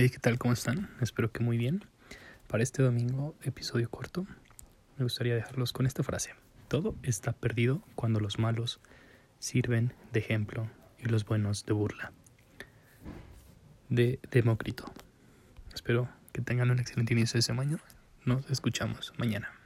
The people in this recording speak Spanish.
Hey, ¿qué tal? ¿Cómo están? Espero que muy bien. Para este domingo, episodio corto, me gustaría dejarlos con esta frase. Todo está perdido cuando los malos sirven de ejemplo y los buenos de burla. De Demócrito. Espero que tengan un excelente inicio de semana. Nos escuchamos mañana.